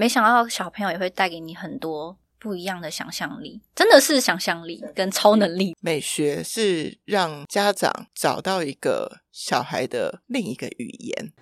没想到小朋友也会带给你很多不一样的想象力，真的是想象力跟超能力。美学是让家长找到一个小孩的另一个语言。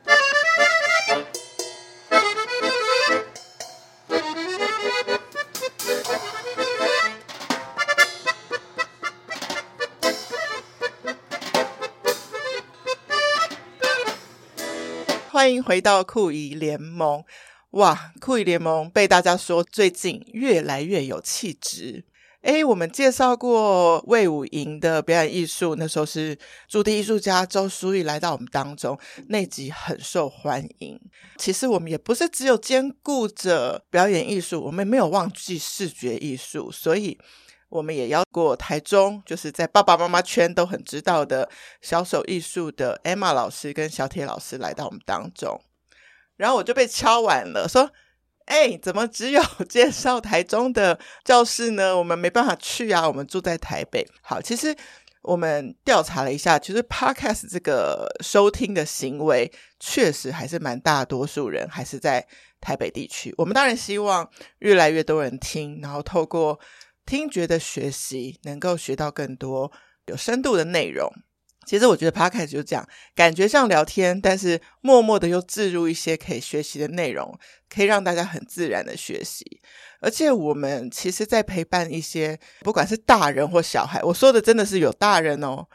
欢迎回到酷姨联萌。哇，酷艺联盟被大家说最近越来越有气质。诶，我们介绍过魏武营的表演艺术，那时候是驻地艺术家周书玉来到我们当中，那集很受欢迎。其实我们也不是只有兼顾着表演艺术，我们没有忘记视觉艺术，所以我们也邀过台中，就是在爸爸妈妈圈都很知道的小手艺术的 Emma 老师跟小铁老师来到我们当中。然后我就被敲完了，说：“哎，怎么只有 介绍台中的教室呢？我们没办法去啊，我们住在台北。”好，其实我们调查了一下，其实 Podcast 这个收听的行为，确实还是蛮大多数人还是在台北地区。我们当然希望越来越多人听，然后透过听觉的学习，能够学到更多有深度的内容。其实我觉得 Podcast 就这样，感觉像聊天，但是默默的又置入一些可以学习的内容，可以让大家很自然的学习。而且我们其实，在陪伴一些不管是大人或小孩，我说的真的是有大人哦，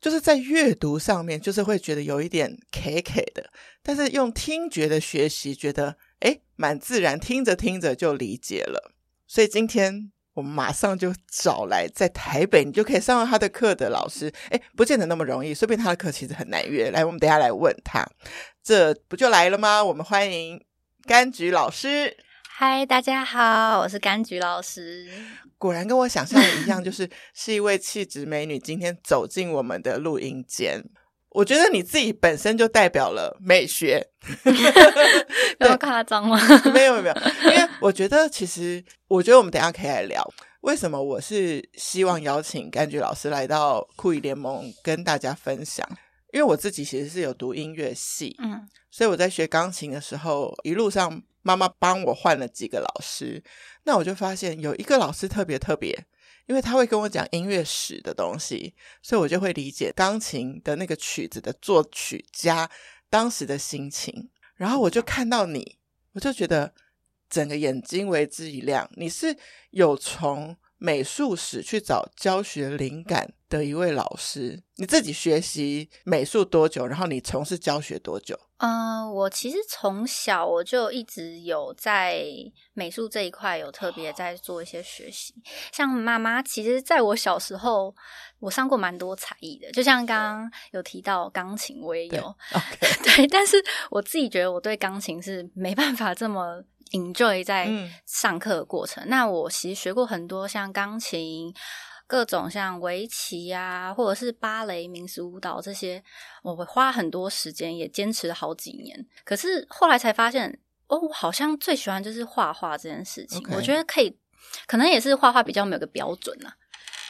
就是在阅读上面，就是会觉得有一点 K K 的，但是用听觉的学习，觉得诶蛮自然，听着听着就理解了。所以今天。我们马上就找来在台北，你就可以上到他的课的老师。诶，不见得那么容易，说不定他的课其实很难约。来，我们等下来问他，这不就来了吗？我们欢迎柑橘老师。嗨，大家好，我是柑橘老师。果然跟我想象的一样，就是是一位气质美女，今天走进我们的录音间。我觉得你自己本身就代表了美学，那么夸张吗？没有没有，因为我觉得其实，我觉得我们等一下可以来聊为什么我是希望邀请柑橘老师来到酷艺联盟跟大家分享，因为我自己其实是有读音乐系，嗯，所以我在学钢琴的时候，一路上妈妈帮我换了几个老师，那我就发现有一个老师特别特别。因为他会跟我讲音乐史的东西，所以我就会理解钢琴的那个曲子的作曲家当时的心情。然后我就看到你，我就觉得整个眼睛为之一亮。你是有从美术史去找教学灵感的一位老师。你自己学习美术多久？然后你从事教学多久？嗯、呃，我其实从小我就一直有在美术这一块有特别在做一些学习。像妈妈，其实在我小时候，我上过蛮多才艺的，就像刚刚有提到钢琴，我也有。对，okay. 对，但是我自己觉得我对钢琴是没办法这么 enjoy 在上课的过程。嗯、那我其实学过很多像钢琴。各种像围棋啊，或者是芭蕾、民俗舞蹈这些，我会花很多时间，也坚持了好几年。可是后来才发现，哦，我好像最喜欢就是画画这件事情。我觉得可以，可能也是画画比较没有个标准啊。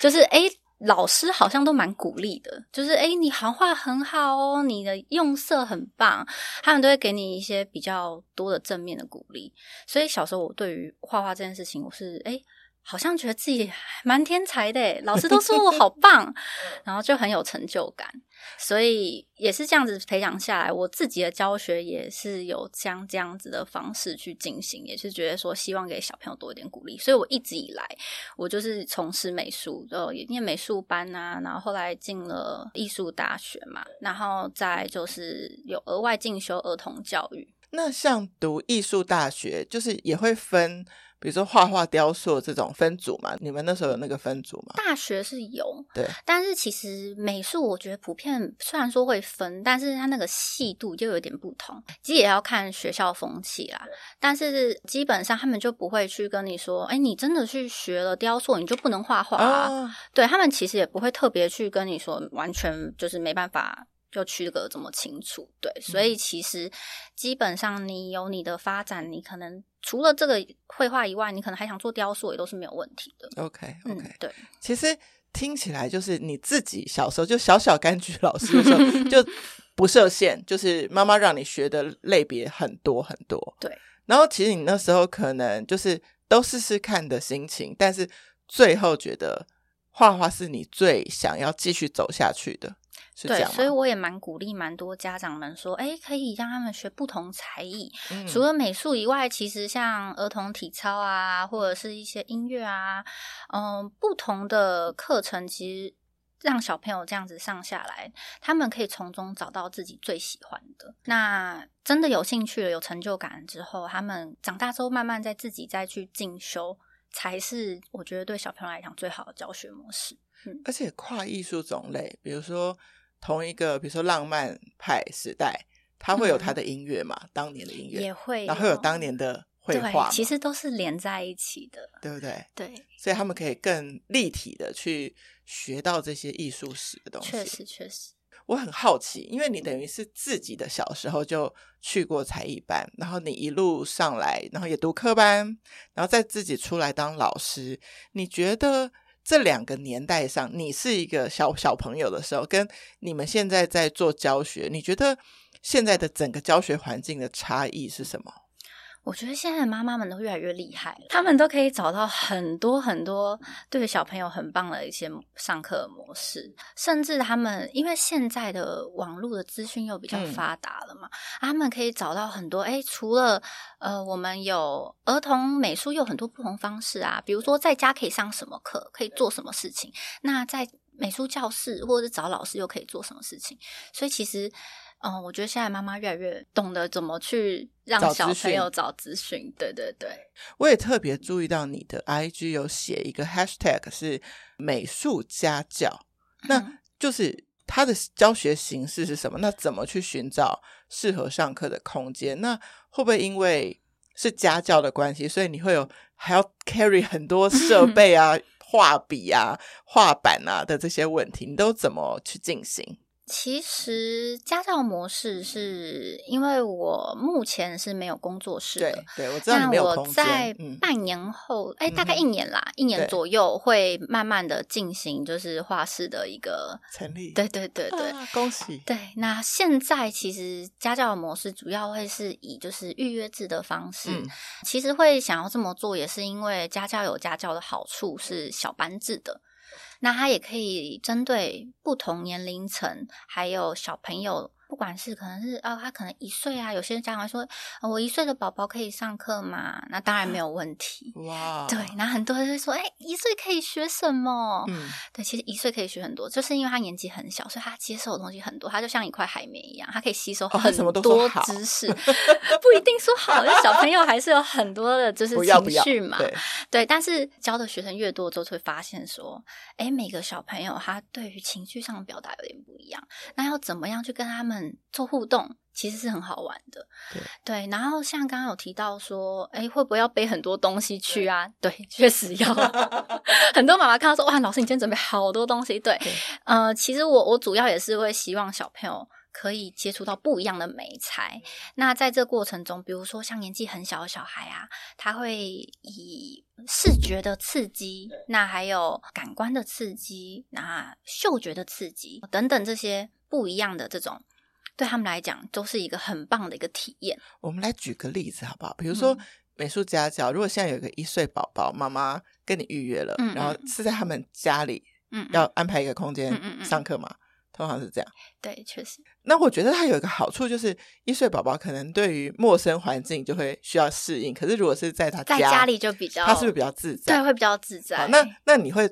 就是诶，老师好像都蛮鼓励的，就是诶，你好像画很好哦，你的用色很棒，他们都会给你一些比较多的正面的鼓励。所以小时候我对于画画这件事情，我是诶。好像觉得自己蛮天才的，老师都说我好棒，然后就很有成就感，所以也是这样子培养下来。我自己的教学也是有像这样子的方式去进行，也是觉得说希望给小朋友多一点鼓励。所以我一直以来，我就是从事美术，呃，也念美术班啊，然后后来进了艺术大学嘛，然后再就是有额外进修儿童教育。那像读艺术大学，就是也会分。比如说画画、雕塑这种分组嘛，你们那时候有那个分组吗？大学是有，对。但是其实美术，我觉得普遍虽然说会分，但是它那个细度就有点不同。其实也要看学校风气啦。但是基本上他们就不会去跟你说，哎，你真的去学了雕塑，你就不能画画啊？哦、对，他们其实也不会特别去跟你说，完全就是没办法就区隔这么清楚。对，所以其实基本上你有你的发展，你可能。除了这个绘画以外，你可能还想做雕塑，也都是没有问题的。OK OK，嗯，对。其实听起来就是你自己小时候就小小柑橘老师的时候 就不设限，就是妈妈让你学的类别很多很多。对。然后其实你那时候可能就是都试试看的心情，但是最后觉得画画是你最想要继续走下去的。对，所以我也蛮鼓励蛮多家长们说，哎，可以让他们学不同才艺，嗯、除了美术以外，其实像儿童体操啊，或者是一些音乐啊，嗯，不同的课程，其实让小朋友这样子上下来，他们可以从中找到自己最喜欢的。那真的有兴趣了，有成就感之后，他们长大之后慢慢再自己再去进修，才是我觉得对小朋友来讲最好的教学模式。嗯，而且跨艺术种类，比如说。同一个，比如说浪漫派时代，它会有它的音乐嘛？嗯、当年的音乐也会，然后会有当年的绘画，其实都是连在一起的，对不对？对，所以他们可以更立体的去学到这些艺术史的东西。确实，确实，我很好奇，因为你等于是自己的小时候就去过才艺班，然后你一路上来，然后也读科班，然后再自己出来当老师，你觉得？这两个年代上，你是一个小小朋友的时候，跟你们现在在做教学，你觉得现在的整个教学环境的差异是什么？我觉得现在的妈妈们都越来越厉害了，他们都可以找到很多很多对小朋友很棒的一些上课模式，甚至他们因为现在的网络的资讯又比较发达了嘛，嗯、他们可以找到很多。哎，除了呃，我们有儿童美术，有很多不同方式啊，比如说在家可以上什么课，可以做什么事情，那在美术教室或者是找老师又可以做什么事情，所以其实。嗯，我觉得现在妈妈越来越懂得怎么去让小朋友找资讯。对对对，我也特别注意到你的 IG 有写一个 hashtag 是美术家教，嗯、那就是他的教学形式是什么？那怎么去寻找适合上课的空间？那会不会因为是家教的关系，所以你会有还要 carry 很多设 备啊、画笔啊、画板啊的这些问题？你都怎么去进行？其实家教模式是因为我目前是没有工作室的，对，对我知道。那我在半年后，哎、嗯，大概一年啦，嗯、一年左右会慢慢的进行，就是画室的一个成立。对对对对，啊、恭喜！对，那现在其实家教的模式主要会是以就是预约制的方式。嗯、其实会想要这么做，也是因为家教有家教的好处，是小班制的。那它也可以针对不同年龄层，还有小朋友。不管是可能是哦，他可能一岁啊，有些家长说，我一岁的宝宝可以上课嘛？那当然没有 问题。哇，对，那很多人就说，哎，一岁可以学什么？嗯，对，其实一岁可以学很多，就是因为他年纪很小，所以他接受的东西很多，他就像一块海绵一样，他可以吸收很多知识。不一定说好，因为小朋友还是有很多的就是情绪嘛。对，对，但是教的学生越多，就会发现说，哎，每个小朋友他对于情绪上的表达有点不一样，那要怎么样去跟他们？做互动其实是很好玩的，对，对。然后像刚刚有提到说，哎，会不会要背很多东西去啊？对，对，确实要。很多妈妈看到说，哇，老师你今天准备好多东西。对，对呃，其实我我主要也是会希望小朋友可以接触到不一样的美材。那在这过程中，比如说像年纪很小的小孩啊，他会以视觉的刺激，那还有感官的刺激，那嗅觉的刺激等等这些不一样的这种。对他们来讲，都是一个很棒的一个体验。我们来举个例子好不好？比如说、嗯、美术家教，如果现在有一个一岁宝宝，妈妈跟你预约了，嗯嗯然后是在他们家里，嗯，要安排一个空间上课嘛？通常是这样。对，确实。那我觉得它有一个好处，就是一岁宝宝可能对于陌生环境就会需要适应。可是如果是在他家，在家里就比较，他是不是比较自在？对，会比较自在。那那你会？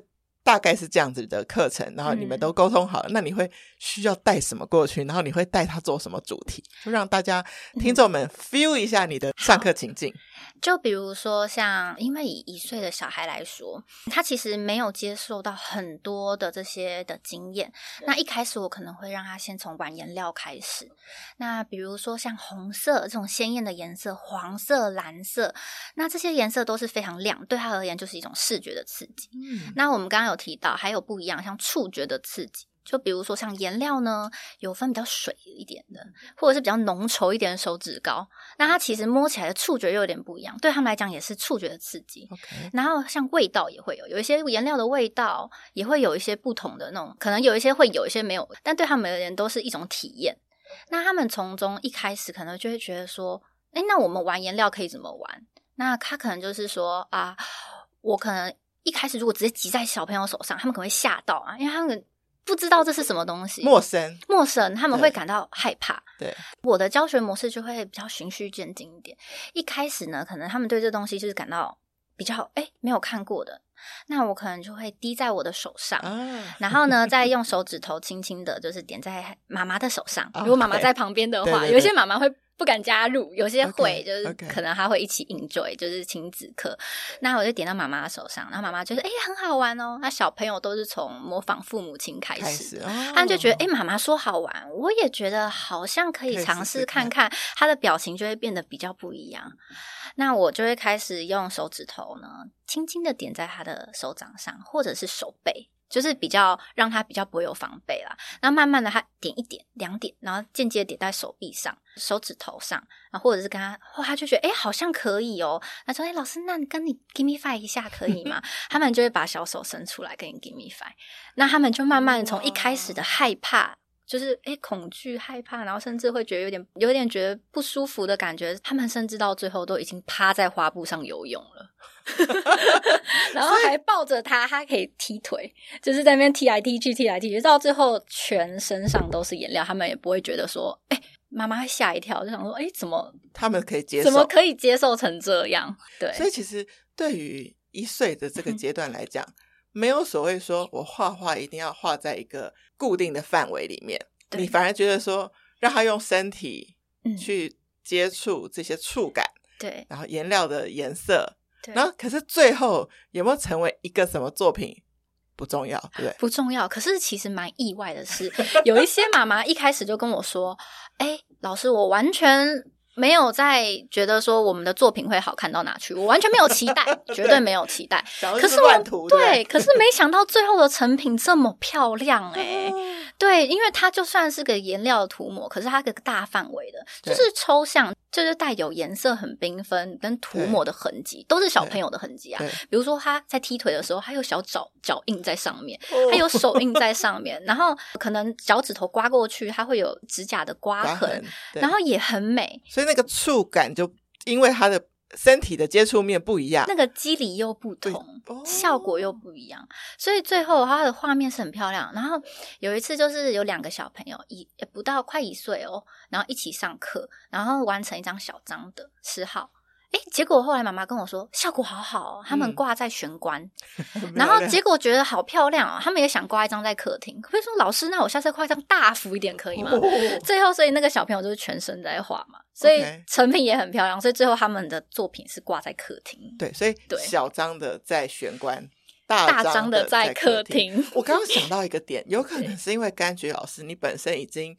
大概是这样子的课程，然后你们都沟通好了，嗯、那你会需要带什么过去？然后你会带他做什么主题？就让大家听众们 feel 一下你的上课情境。就比如说像，因为以一岁的小孩来说，他其实没有接受到很多的这些的经验。那一开始我可能会让他先从玩颜料开始。那比如说像红色这种鲜艳的颜色，黄色、蓝色，那这些颜色都是非常亮，对他而言就是一种视觉的刺激。嗯，那我们刚刚有提到还有不一样，像触觉的刺激。就比如说像颜料呢，有分比较水一点的，或者是比较浓稠一点的手指膏，那它其实摸起来的触觉又有点不一样，对他们来讲也是触觉的刺激。然后像味道也会有，有一些颜料的味道也会有一些不同的那种，可能有一些会有一些没有，但对他们而言都是一种体验。那他们从中一开始可能就会觉得说，哎，那我们玩颜料可以怎么玩？那他可能就是说啊，我可能一开始如果直接挤在小朋友手上，他们可能会吓到啊，因为他们不知道这是什么东西，陌生，陌生，他们会感到害怕。对，我的教学模式就会比较循序渐进一点。一开始呢，可能他们对这东西就是感到比较哎没有看过的。那我可能就会滴在我的手上，啊、然后呢，再用手指头轻轻的，就是点在妈妈的手上。如果妈妈在旁边的话，对对对，有些妈妈会不敢加入，有些会，就是可能他会一起 enjoy，就是亲子课。那我就点到妈妈的手上，然后妈妈就说：“哎、欸，很好玩哦。”那小朋友都是从模仿父母亲开始，开始哦、他们就觉得：“哎、欸，妈妈说好玩，我也觉得好像可以尝试看看。”他的表情就会变得比较不一样。那我就会开始用手指头呢，轻轻的点在他的手掌上，或者是手背，就是比较让他比较不会有防备啦。那慢慢的，他点一点、两点，然后间接点在手臂上、手指头上，然后或者是跟他，或他就觉得哎，好像可以哦。他说：“哎，老师，那你跟你 give me five 一下可以吗？” 他们就会把小手伸出来跟你 give me five。那他们就慢慢从一开始的害怕。就是诶、欸、恐惧、害怕，然后甚至会觉得有点、有点觉得不舒服的感觉。他们甚至到最后都已经趴在花布上游泳了，然后还抱着他，他可以踢腿，就是在那边踢来踢去、踢来踢去，到最后全身上都是颜料。他们也不会觉得说，诶、欸、妈妈会吓一跳，就想说，诶、欸、怎么他们可以接受？怎么可以接受成这样？对，所以其实对于一岁的这个阶段来讲。没有所谓说，我画画一定要画在一个固定的范围里面。你反而觉得说，让他用身体去接触这些触感，对，然后颜料的颜色，对，然后可是最后有没有成为一个什么作品不重要，对不对？不重要。可是其实蛮意外的是，有一些妈妈一开始就跟我说：“哎，老师，我完全。”没有在觉得说我们的作品会好看到哪去，我完全没有期待，绝对没有期待。可是我对，可是没想到最后的成品这么漂亮 哎、欸，对，因为它就算是个颜料的涂抹，可是它个大范围的，就是抽象，就是带有颜色很缤纷跟涂抹的痕迹，都是小朋友的痕迹啊。比如说他在踢腿的时候，还有小脚脚印在上面，还有手印在 上面，然后可能脚趾头刮过去，它会有指甲的刮痕，然后也很美。所以。那个触感就因为他的身体的接触面不一样，那个肌理又不同，哦，效果又不一样，所以最后他的画面是很漂亮。然后有一次就是有两个小朋友一也不到快一岁哦，然后一起上课，然后完成一张小张的十号。哎，结果后来妈妈跟我说，效果好好哦，他们挂在玄关，嗯、然后结果觉得好漂亮哦，他们也想挂一张在客厅。可不可以说老师，那我下次挂一张大幅一点可以吗？哦、最后，所以那个小朋友就是全身在画嘛，所以成品也很漂亮。所以最后他们的作品是挂在客厅。对，所以小张的在玄关，大张的在客厅。我刚刚想 到一个点，有可能是因为柑橘老师你本身已经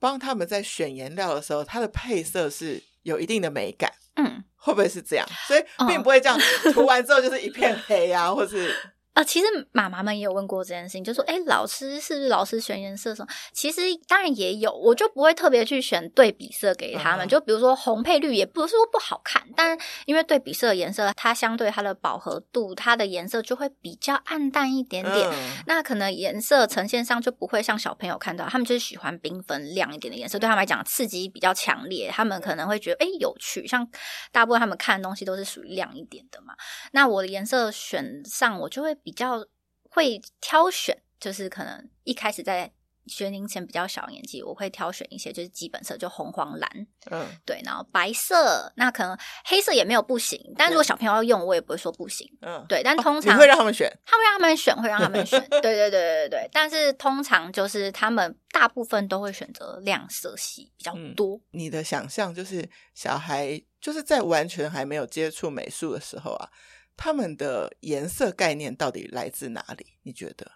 帮他们在选颜料的时候，它的配色是有一定的美感。嗯。会不会是这样？所以并不会这样涂完之后就是一片黑啊，或是。呃，其实妈妈们也有问过这件事情，就说：“哎，老师是不是老师选颜色的时候，其实当然也有，我就不会特别去选对比色给他们。Uh. 就比如说红配绿，也不是说不好看，但因为对比色的颜色，它相对它的饱和度，它的颜色就会比较暗淡一点点。Uh. 那可能颜色呈现上就不会像小朋友看到，他们就是喜欢缤纷亮一点的颜色，对他们来讲刺激比较强烈，他们可能会觉得哎有趣。像大部分他们看的东西都是属于亮一点的嘛。那我的颜色选上，我就会。比较会挑选，就是可能一开始在学龄前比较小年纪，我会挑选一些就是基本色，就红黄蓝，嗯，对，然后白色，那可能黑色也没有不行，但如果小朋友要用，我也不会说不行，嗯，对，但通常、会让他们选，他会让他们选，会让他们选，对对对对对，但是通常就是他们大部分都会选择亮色系比较多。嗯、你的想象就是小孩就是在完全还没有接触美术的时候啊。他们的颜色概念到底来自哪里？你觉得？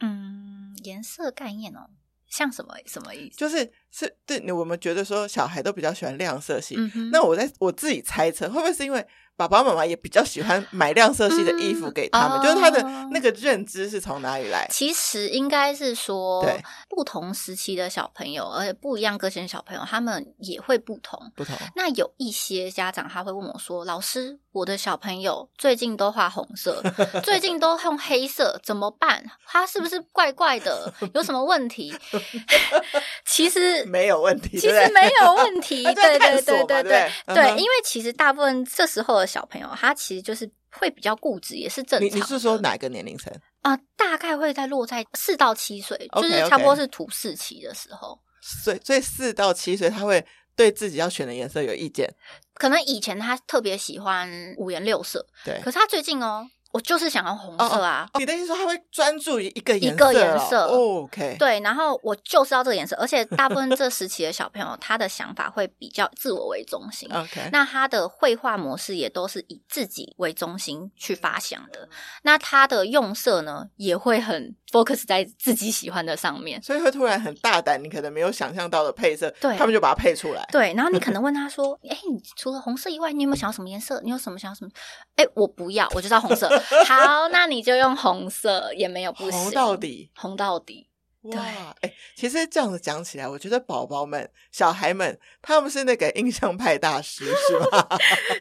嗯，颜色概念哦，像什么什么意思？就是是对，我们觉得说小孩都比较喜欢亮色系。嗯。那我在我自己猜测，会不会是因为爸爸妈妈也比较喜欢买亮色系的衣服给他们，嗯、就是他的那个认知是从哪里来？其实应该是说，对不同时期的小朋友，而且不一样个性的小朋友，他们也会不同。不同。那有一些家长他会问我说：“老师，我的小朋友最近都画红色，最近都用黑色，怎么办？他是不是怪怪的？有什么问题？” 其实没有问题，其实没有问题。对对对对对对，因为其实大部分这时候的。小朋友他其实就是会比较固执，也是正常。你你是说哪个年龄层啊？大概会在落在四到七岁，okay, 就是差不多是土四期的时候。所以，所以四到七岁他会对自己要选的颜色有意见。可能以前他特别喜欢五颜六色，对。可是他最近哦。我就是想要红色啊！哦哦、你的意思说他会专注于一个一个颜色？OK，对，然后我就是要这个颜色，而且大部分这时期的小朋友，他的想法会比较自我为中心。OK，那他的绘画模式也都是以自己为中心去发想的。那他的用色呢，也会很 focus 在自己喜欢的上面，所以会突然很大胆，你可能没有想象到的配色，对，他们就把它配出来。对，然后你可能问他说：“ 哎，你除了红色以外，你有没有想要什么颜色？你有什么想要什么？”哎，我不要，我就要红色。好，那。你就用红色也没有不行，红到底，红到底。哇，哎，其实这样子讲起来，我觉得宝宝们、小孩们，他们是那个印象派大师，是吗？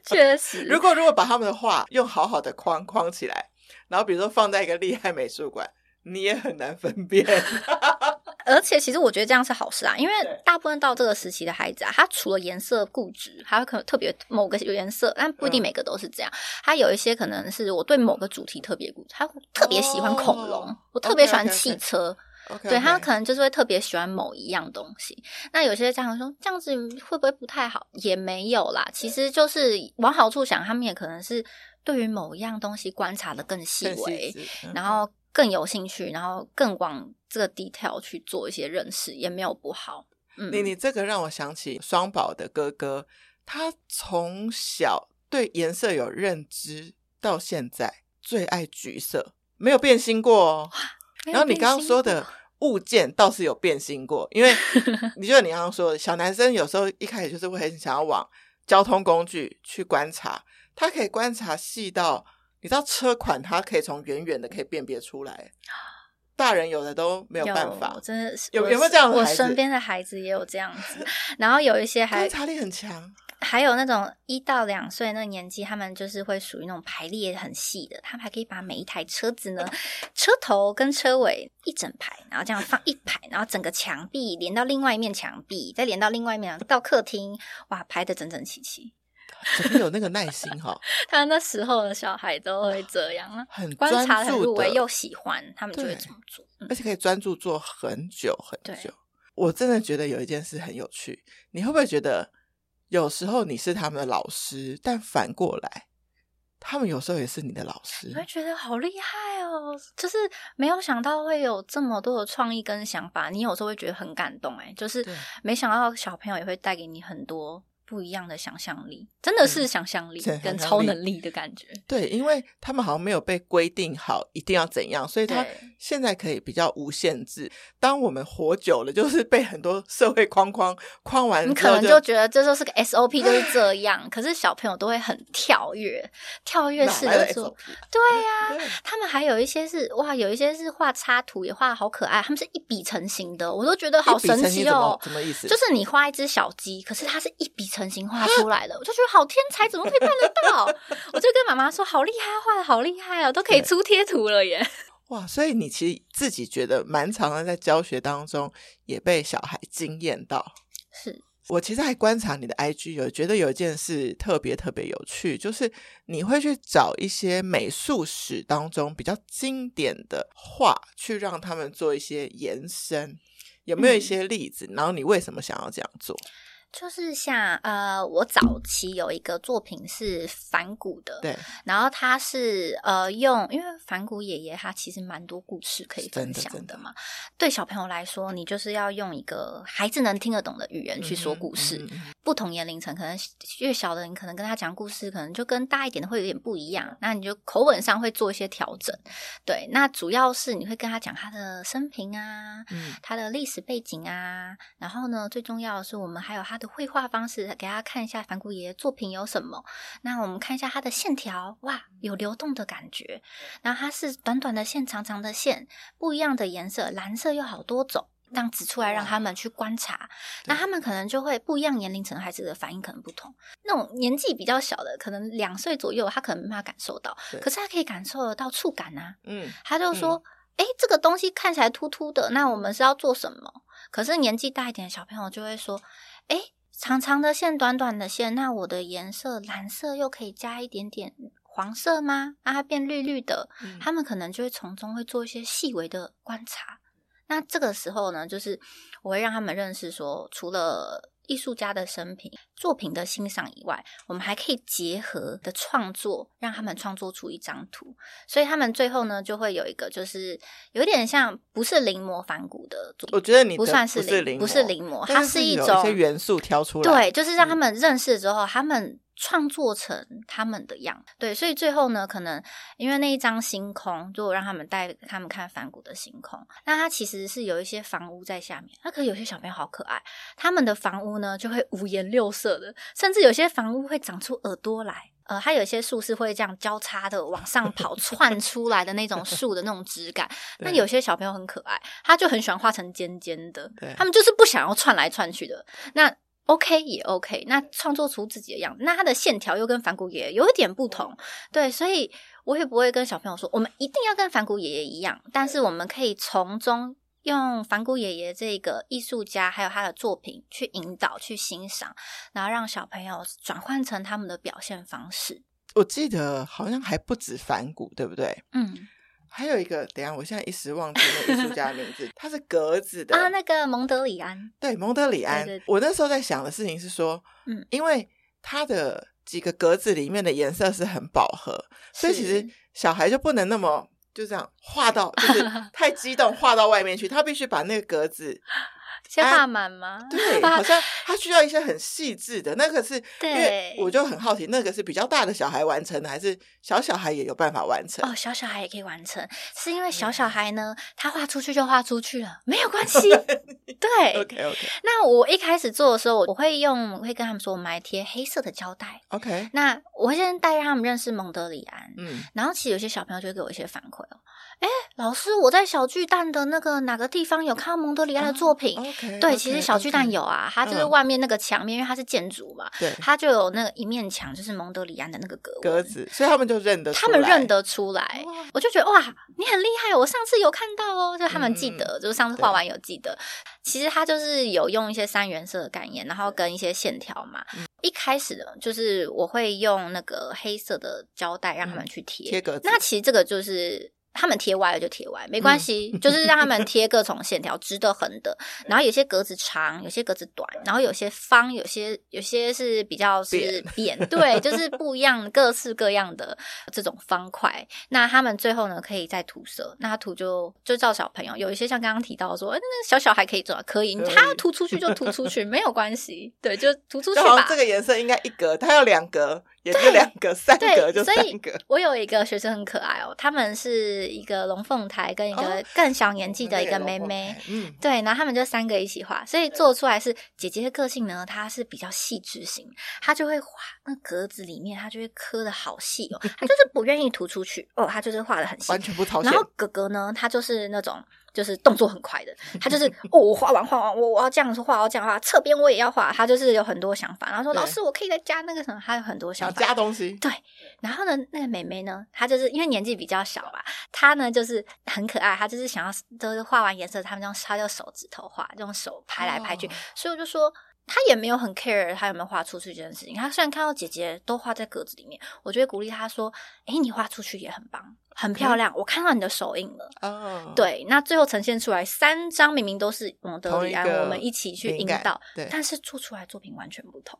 确实。如果如果把他们的画用好好的框框起来，然后比如说放在一个厉害美术馆，你也很难分辨。而且，其实我觉得这样是好事啊，因为大部分到这个时期的孩子啊，他除了颜色固执，还有可能特别某个颜色，但不一定每个都是这样。他有一些可能是我对某个主题特别固执，他特别喜欢恐龙，哦、我特别喜欢汽车，对，他可能就是会特别喜欢某一样东西。那有些家长说这样子会不会不太好？也没有啦，其实就是往好处想，他们也可能是对于某一样东西观察的更细微，嗯、然后。更有兴趣，然后更往这个 detail 去做一些认识，也没有不好。嗯，你你这个让我想起双宝的哥哥，他从小对颜色有认知，到现在最爱橘色，没有变心过哦。然后你刚刚说的物件倒是有变心过，因为 你觉得你刚刚说的小男生有时候一开始就是会很想要往交通工具去观察，他可以观察细到。你知道车款，它可以从远远的可以辨别出来，大人有的都没有办法。真的是有有没有这样的？我身边的孩子也有这样子，然后有一些还观察力很强，还有那种一到两岁那个年纪，他们就是会属于那种排列很细的，他们还可以把每一台车子呢，车头跟车尾一整排，然后这样放一排，然后整个墙壁连到另外一面墙壁，再连到另外一面到客厅，哇，排的整整齐齐。怎么有那个耐心哈？他那时候的小孩都会这样啊，很观察很入微又喜欢，他们就会这么做，嗯、而且可以专注做很久很久。我真的觉得有一件事很有趣，你会不会觉得有时候你是他们的老师，但反过来，他们有时候也是你的老师？你会觉得好厉害哦，就是没有想到会有这么多的创意跟想法，你有时候会觉得很感动哎，就是没想到小朋友也会带给你很多。不一样的想象力，真的是想象力跟超能力的感觉。嗯、对，因为他们好像没有被规定好一定要怎样，所以他现在可以比较无限制。当我们活久了，就是被很多社会框框框完，你可能就觉得这就是个 SOP，就是这样。可是小朋友都会很跳跃，跳跃式的做。对呀、啊，对他们还有一些是哇，有一些是画插图，也画的好可爱。他们是一笔成型的，我都觉得好神奇哦。什么意思？就是你画一只小鸡，可是它是一笔成。成型画出来了，我就觉得好天才，怎么可以办得到？我就跟妈妈说，好厉害，画的好厉害哦，都可以出贴图了耶！哇，所以你其实自己觉得蛮常的，在教学当中也被小孩惊艳到。是我其实还观察你的 IG，有觉得有一件事特别特别有趣，就是你会去找一些美术史当中比较经典的画，去让他们做一些延伸。有没有一些例子？嗯、然后你为什么想要这样做？就是像呃，我早期有一个作品是反骨的，对，然后他是呃用，因为反骨爷爷他其实蛮多故事可以分享的嘛。对小朋友来说，你就是要用一个孩子能听得懂的语言去说故事，嗯嗯嗯嗯、不同年龄层，可能越小的你可能跟他讲故事，可能就跟大一点的会有点不一样。那你就口吻上会做一些调整。对，那主要是你会跟他讲他的生平啊，嗯，他的历史背景啊。然后呢，最重要的是我们还有他的绘画方式，给他看一下梵谷爷爷作品有什么。那我们看一下他的线条，哇，有流动的感觉。然后它是短短的线，长长的线，不一样的颜色，蓝色有好多种。这样指出来，让他们去观察，那他们可能就会不一样年龄层孩子的反应可能不同。那种年纪比较小的，可能两岁左右，他可能没办法感受到，可是他可以感受得到触感啊。嗯，他就说：“哎、嗯，这个东西看起来凸凸的，那我们是要做什么？”可是年纪大一点的小朋友就会说：“哎，长长的线，短短的线，那我的颜色蓝色又可以加一点点黄色吗？让它变绿绿的。嗯”他们可能就会从中会做一些细微的观察。那这个时候呢，就是我会让他们认识说，除了艺术家的生平、作品的欣赏以外，我们还可以结合的创作，让他们创作出一张图。所以他们最后呢，就会有一个，就是有点像不是临摹反骨的作品。我觉得你不算是临，不是临摹，它是一种元素挑出来。对，就是让他们认识之后，嗯、他们。创作成他们的样，对，所以最后呢，可能因为那一张星空，如果让他们带他们看反谷的星空，那它其实是有一些房屋在下面。那可有些小朋友好可爱，他们的房屋呢就会五颜六色的，甚至有些房屋会长出耳朵来。呃，它有些树是会这样交叉的往上跑窜出来的那种树的那种质感。那有些小朋友很可爱，他就很喜欢画成尖尖的，他们就是不想要窜来窜去的。那 OK 也 OK，那创作出自己的样子，那它的线条又跟反骨爷爷有一点不同，对，所以我也不会跟小朋友说，我们一定要跟反骨爷爷一样，但是我们可以从中用反骨爷爷这个艺术家还有他的作品去引导、去欣赏，然后让小朋友转换成他们的表现方式。我记得好像还不止反骨，对不对？嗯。还有一个，等一下，我现在一时忘记那艺术家的名字，他是格子的啊，那个蒙德里安。对，蒙德里安。对对对。我那时候在想的事情是说，嗯，因为他的几个格子里面的颜色是很饱和，所以其实小孩就不能那么就这样画到，就是 太激动画到外面去，他必须把那个格子。先画满吗？对，好像 他需要一些很细致的那个是，对，因为我就很好奇，那个是比较大的小孩完成的，还是小小孩也有办法完成？哦，小小孩也可以完成，是因为小小孩呢，他画出去就画出去了，没有关系。对，OK OK。那我一开始做的时候，我会用，我会跟他们说，我们来贴黑色的胶带。OK。那我会先带让他们认识蒙德里安，嗯，然后其实有些小朋友就会给我一些反馈哦。哎，老师，我在小巨蛋的那个哪个地方有看到蒙德里安的作品？Oh, okay, 对，okay, 其实小巨蛋有啊，okay, 它就是外面那个墙面，嗯、因为它是建筑嘛，对，它就有那个一面墙，就是蒙德里安的那个格格子，所以他们就认得出来，他们认得出来，我就觉得哇，你很厉害，我上次有看到哦，就他们记得，嗯、就是上次画完有记得。其实它就是有用一些三原色的概念，然后跟一些线条嘛。嗯、一开始的就是我会用那个黑色的胶带让他们去贴贴格子，那其实这个就是。他们贴歪了就贴歪，没关系，嗯、就是让他们贴各种线条，直的、横的。然后有些格子长，有些格子短，然后有些方，有些有些是比较是扁，扁对，就是不一样，各式各样的这种方块。那他们最后呢，可以再涂色，那他涂就就照小朋友。有一些像刚刚提到说，那小小孩可以做，可以，他要涂出去就涂出去，没有关系，对，就涂出去吧。这个颜色应该一格，他要两格。也是两个、三个就三个。我有一个学生很可爱哦，他们是一个龙凤胎跟一个更小年纪的一个妹妹，嗯，对，然后他们就三个一起画，所以做出来是姐姐的个性呢，她是比较细致型，她就会画那格子里面，她就会刻的好细哦，她就是不愿意涂出去哦，她就是画的很细，完全不。然后哥哥呢，他就是那种。就是动作很快的，他就是 哦，我画完画完，我我要这样子画，我要这样画，侧边我也要画。他就是有很多想法，然后说老师，我可以再加那个什么，他有很多想法，加东西。对，然后呢，那个美眉呢，她就是因为年纪比较小吧，她呢就是很可爱，她就是想要就是画完颜色，他们用她用手指头画，用手拍来拍去，哦、所以我就说。他也没有很 care 他有没有画出去这件事情。他虽然看到姐姐都画在格子里面，我就会鼓励他说：“哎，你画出去也很棒，很漂亮。我看到你的手印了。Oh. ”对，那最后呈现出来三张明明都是蒙德里安，我们一起去引导，对，但是做出来作品完全不同。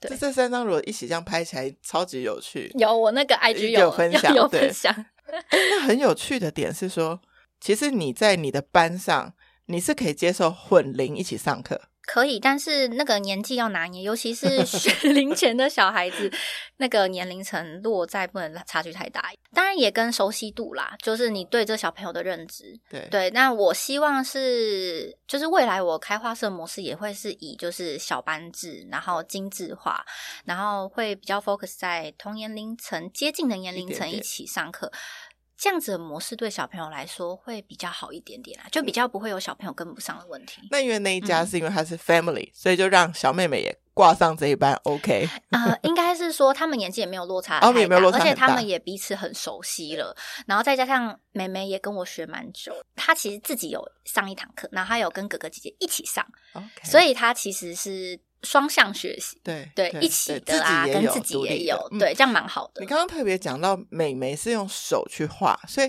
对，这这三张如果一起这样拍起来，超级有趣。有我那个 IG 有，有分享，有分享。那很有趣的点是说，其实你在你的班上，你是可以接受混龄一起上课。可以，但是那个年纪要拿捏，尤其是 学龄前的小孩子，那个年龄层落在不能差距太大。当然也跟熟悉度啦，就是你对这小朋友的认知。对对，那我希望是，就是未来我开画社模式也会是以就是小班制，然后精致化，然后会比较 focus 在同年龄层接近的年龄层一起上课。点点这样子的模式对小朋友来说会比较好一点点啊，就比较不会有小朋友跟不上的问题。那因为那一家是因为他是 family，、嗯、所以就让小妹妹也挂上这一班。OK，呃，应该是说他们年纪也没有落差太大，哦、没有落差而且他们也彼此很熟悉了。然后再加上妹妹也跟我学蛮久，她其实自己有上一堂课，然后她有跟哥哥姐姐一起上.所以她其实是。双向学习，对对，一起的啊，跟自己也有，对，这样蛮好的。你刚刚特别讲到美眉是用手去画，所以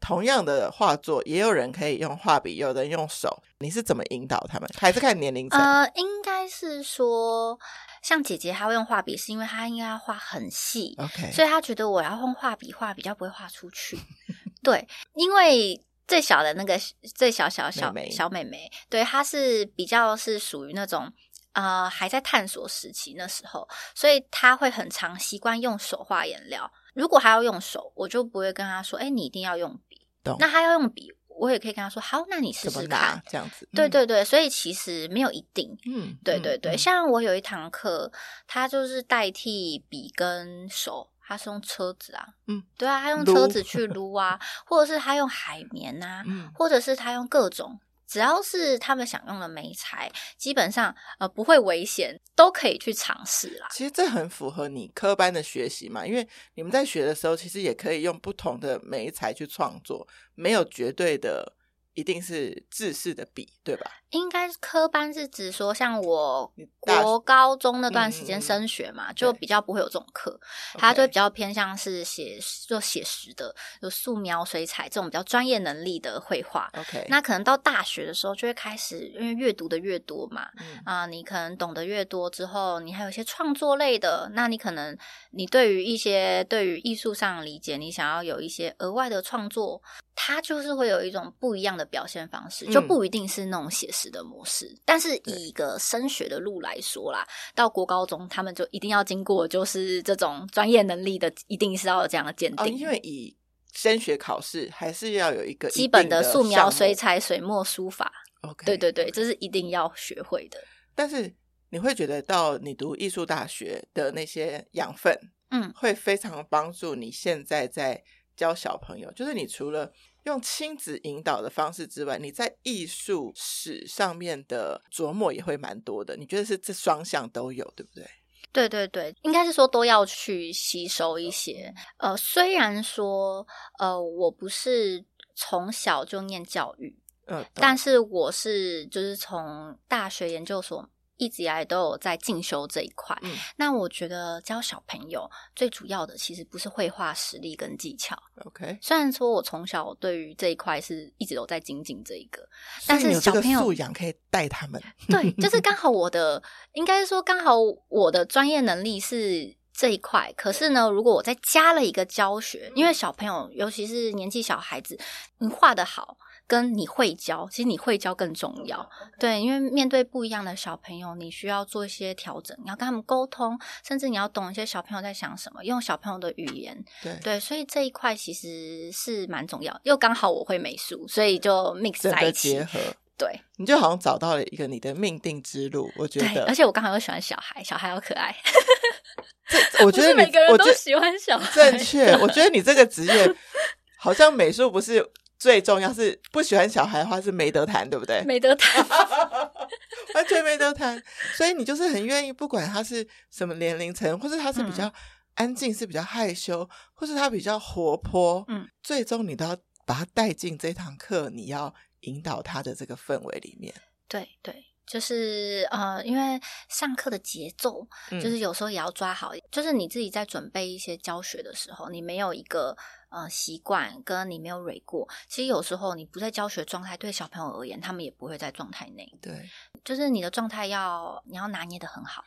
同样的画作，也有人可以用画笔，有人用手。你是怎么引导他们？还是看年龄层？呃，应该是说，像姐姐她会用画笔，是因为她应该要画很细，OK，所以她觉得我要用画笔画比较不会画出去。对，因为最小的那个最小小小小妹妹，对，她是比较是属于那种。呃，还在探索时期那时候，所以他会很常习惯用手画颜料。如果他要用手，我就不会跟他说：“哎，你一定要用笔。”那他要用笔，我也可以跟他说：“好，那你试试看。”这样子。对对对，所以其实没有一定。嗯，对对对。嗯、像我有一堂课，他就是代替笔跟手，他是用车子啊。嗯，对啊，他用车子去撸啊，或者是他用海绵啊，嗯、或者是他用各种。只要是他们想用的媒材，基本上呃不会危险，都可以去尝试啦。其实这很符合你科班的学习嘛，因为你们在学的时候，其实也可以用不同的媒材去创作，没有绝对的。一定是制式的笔，对吧？应该科班是指说，像我国高中那段时间升学嘛，嗯、就比较不会有这种课，它就比较偏向是写就写实的，有素描、水彩这种比较专业能力的绘画。OK，那可能到大学的时候就会开始，因为阅读的越多嘛，啊、嗯呃，你可能懂得越多之后，你还有一些创作类的，那你可能你对于一些对于艺术上的理解，你想要有一些额外的创作。它就是会有一种不一样的表现方式，就不一定是那种写实的模式。嗯、但是以一个升学的路来说啦，到国高中他们就一定要经过，就是这种专业能力的，一定是要有这样的鉴定。哦、因为以升学考试还是要有一个基本的素描、水彩、水墨、书法。OK，对对对，这是一定要学会的。但是你会觉得到你读艺术大学的那些养分，嗯，会非常帮助你现在在教小朋友，就是你除了用亲子引导的方式之外，你在艺术史上面的琢磨也会蛮多的。你觉得是这双向都有，对不对？对对对，应该是说都要去吸收一些。呃，虽然说呃，我不是从小就念教育，嗯，但是我是就是从大学研究所。一直以来都有在进修这一块。嗯，那我觉得教小朋友最主要的其实不是绘画实力跟技巧。OK，虽然说我从小对于这一块是一直都在精进这一个，但是小朋友素养可以带他们。对，就是刚好我的，应该说刚好我的专业能力是这一块。可是呢，如果我再加了一个教学，因为小朋友尤其是年纪小孩子，你画的好。跟你会教，其实你会教更重要。对，因为面对不一样的小朋友，你需要做一些调整，你要跟他们沟通，甚至你要懂一些小朋友在想什么，用小朋友的语言。对对，所以这一块其实是蛮重要。又刚好我会美术，所以就 mix 在一起结合。对，你就好像找到了一个你的命定之路。我觉得，而且我刚好又喜欢小孩，小孩好可爱。这我 觉得你每个人都喜欢小孩。正确，我觉得你这个职业 好像美术不是。最重要是不喜欢小孩的话是没得谈，对不对？没得谈，完全没得谈。所以你就是很愿意，不管他是什么年龄层，或是他是比较安静，是比较害羞，或是他比较活泼，嗯，最终你都要把他带进这堂课，你要引导他的这个氛围里面。对对，就是呃，因为上课的节奏，就是有时候也要抓好，嗯，就是你自己在准备一些教学的时候，你没有一个。呃，习惯跟你没有蕊过，其实有时候你不在教学状态，对小朋友而言，他们也不会在状态内。对，就是你的状态要你要拿捏的很好，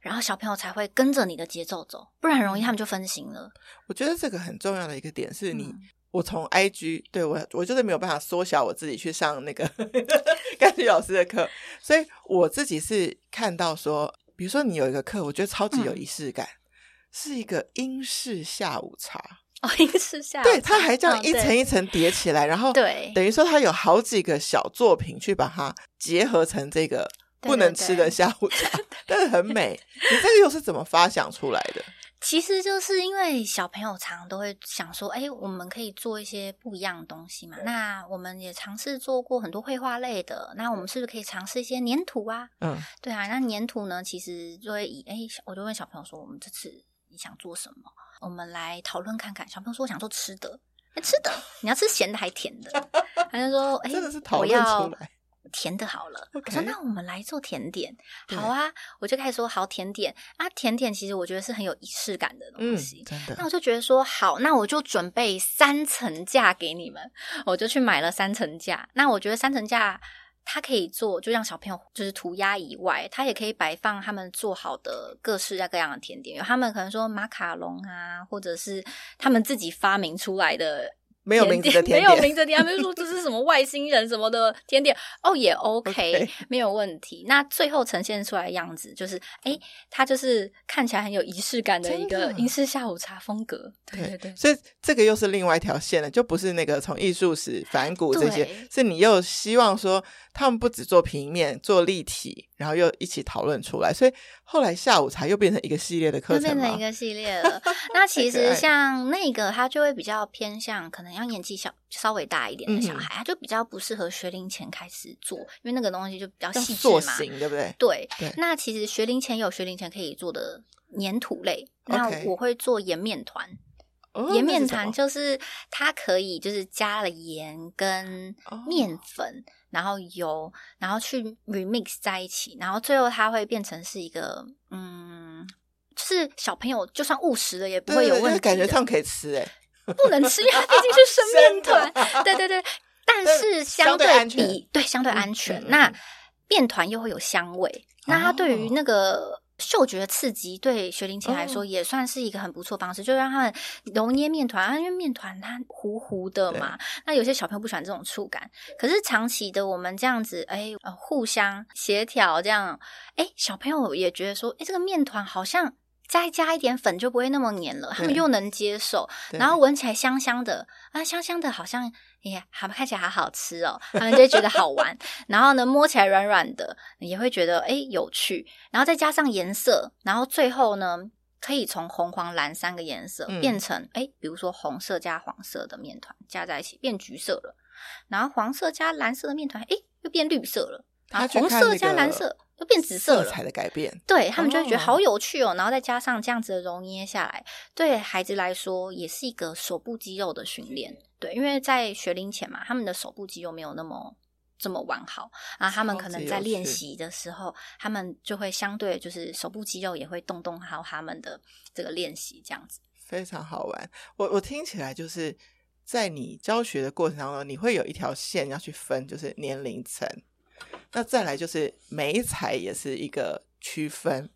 然后小朋友才会跟着你的节奏走，不然容易他们就分心了。我觉得这个很重要的一个点是你我从 IG 对我，我就是没有办法缩小我自己去上那个甘菊老师的课，所以我自己是看到说，比如说你有一个课，我觉得超级有仪式感，嗯、是一个英式下午茶哦，英式下午茶，对，它还这样一层一层叠起来，哦、然后对，等于说它有好几个小作品去把它结合成这个不能吃的下午茶，对对对但是很美。你这个又是怎么发想出来的？其实就是因为小朋友常常都会想说，哎，我们可以做一些不一样的东西嘛。那我们也尝试做过很多绘画类的，那我们是不是可以尝试一些粘土啊？嗯，对啊。那粘土呢，其实就会以，哎，我就问小朋友说，我们这次你想做什么？我们来讨论看看。小朋友说，我想做吃的，哎，吃的，你要吃咸的还是甜的？他就说，哎，真的是讨论出来。甜的好了.我说那我们来做甜点，好啊，我就开始说好甜点啊，甜点其实我觉得是很有仪式感的东西，嗯、真的。那我就觉得说好，那我就准备三层架给你们，我就去买了三层架。那我觉得三层架它可以做，就让小朋友就是涂鸦以外，它也可以摆放他们做好的各式各样的甜点，有他们可能说马卡龙啊，或者是他们自己发明出来的。没有名字的甜点，没有名字的甜点，他们就说这是什么外星人什么的甜点哦，也 OK, OK 没有问题。那最后呈现出来的样子就是，哎，它就是看起来很有仪式感的一个英式下午茶风格。对对对，所以这个又是另外一条线了，就不是那个从艺术史反骨这些，是你又希望说他们不只做平面，做立体，然后又一起讨论出来，所以后来下午茶又变成一个系列的课程，变成一个系列了。那其实像那个，他就会比较偏向可能。要年纪小稍微大一点的小孩，嗯、他就比较不适合学龄前开始做，因为那个东西就比较细致嘛，对不对？对。对那其实学龄前有学龄前可以做的粘土类，那我会做颜面团。盐面团就是它可以就是加了盐跟面粉，哦、然后油，然后去 remix 在一起，然后最后它会变成是一个嗯，就是小朋友就算误食了也不会有问题，感觉上可以吃哎。不能吃，因为它毕竟是生 面团。的对对对，但是相对比相对对相对安全。嗯、那面团又会有香味，嗯、那它对于那个嗅觉刺激，对学龄前来说也算是一个很不错方式，哦、就让他们揉捏面团啊，因为面团它糊糊的嘛。那有些小朋友不喜欢这种触感，可是长期的我们这样子，哎，呃，互相协调这样，哎，小朋友也觉得说，哎，这个面团好像。再加一点粉就不会那么黏了，他们又能接受，然后闻起来香香的啊，香香的，好像也好看起来好好吃哦，他们就会觉得好玩。然后呢，摸起来软软的，也会觉得诶有趣。然后再加上颜色，然后最后呢，可以从红、黄、蓝三个颜色变成诶，比如说红色加黄色的面团加在一起变橘色了，然后黄色加蓝色的面团，诶又变绿色了，然后红色加蓝色。就变紫色了，色彩的改变，对他们就会觉得好有趣哦。然后再加上这样子的揉捏下来，对孩子来说也是一个手部肌肉的训练。对，因为在学龄前嘛，他们的手部肌肉没有那么这么完好啊。他们可能在练习的时候，他们就会相对就是手部肌肉也会动动好他们的这个练习，这样子非常好玩。我我听起来就是在你教学的过程当中，你会有一条线要去分，就是年龄层。那再来就是美彩也是一个区分。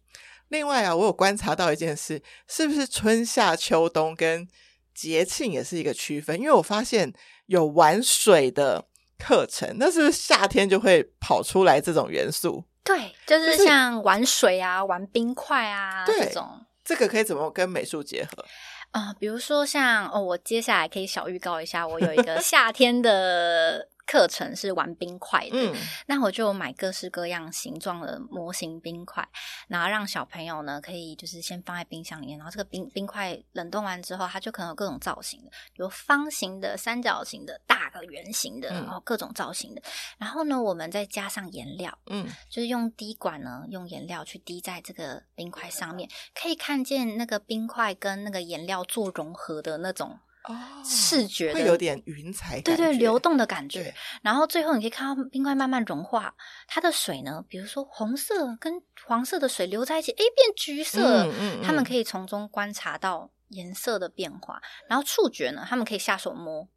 另外啊，我有观察到一件事，是不是春夏秋冬跟节庆也是一个区分？因为我发现有玩水的课程，那是不是夏天就会跑出来这种元素？对，就是像玩水啊、就是、玩冰块啊这种。这个可以怎么跟美术结合？啊、呃，比如说像哦，我接下来可以小预告一下，我有一个 夏天的。课程是玩冰块的，嗯、那我就买各式各样形状的模型冰块，然后让小朋友呢可以就是先放在冰箱里面，然后这个冰冰块冷冻完之后，它就可能有各种造型的，有方形的、三角形的、大的、圆形的，然后各种造型的。嗯、然后呢，我们再加上颜料，嗯，就是用滴管呢，用颜料去滴在这个冰块上面，可以看见那个冰块跟那个颜料做融合的那种。哦，视觉的会有点云彩，对对，流动的感觉。然后最后你可以看到冰块慢慢融化，它的水呢，比如说红色跟黄色的水流在一起，哎，变橘色。嗯嗯，他们可以从中观察到颜色的变化。然后触觉呢，他们可以下手摸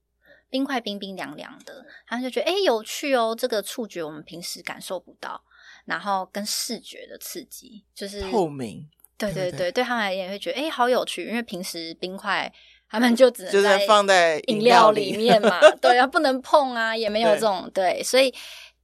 冰块，冰冰凉凉的，他们就觉得哎，有趣哦。这个触觉我们平时感受不到。然后跟视觉的刺激就是透明，对对对，对，对他们也会觉得哎，好有趣，因为平时冰块。他们就只能就是放在饮料里面嘛，对 啊，不能碰啊，也没有这种对，所以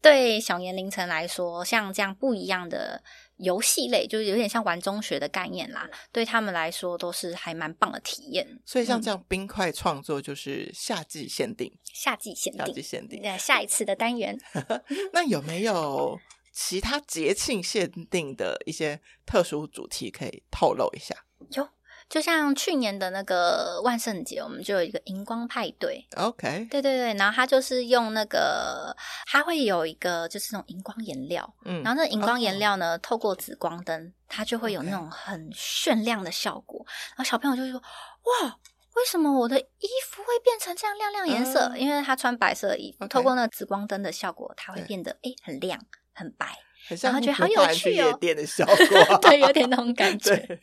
对小年龄层来说，像这样不一样的。游戏类就是有点像玩中学的概念啦，对他们来说都是还蛮棒的体验。所以像这样冰块创作就是夏季限定，夏季限定，夏季限定。对，下一次的单元。那有没有其他节庆限定的一些特殊主题可以透露一下？有。就像去年的那个万圣节，我们就有一个荧光派对。OK，对对对，然后它就是用那个，它会有一个就是那种荧光颜料，嗯，然后那荧光颜料呢，oh. 透过紫光灯，它就会有那种很炫亮的效果。然后小朋友就会说：“哇，为什么我的衣服会变成这样亮亮颜色？” uh, 因为他穿白色的衣.透过那个紫光灯的效果，它会变得诶很亮很白。然后觉得好有趣哦，店的效 果，对，有点那种感 觉，对，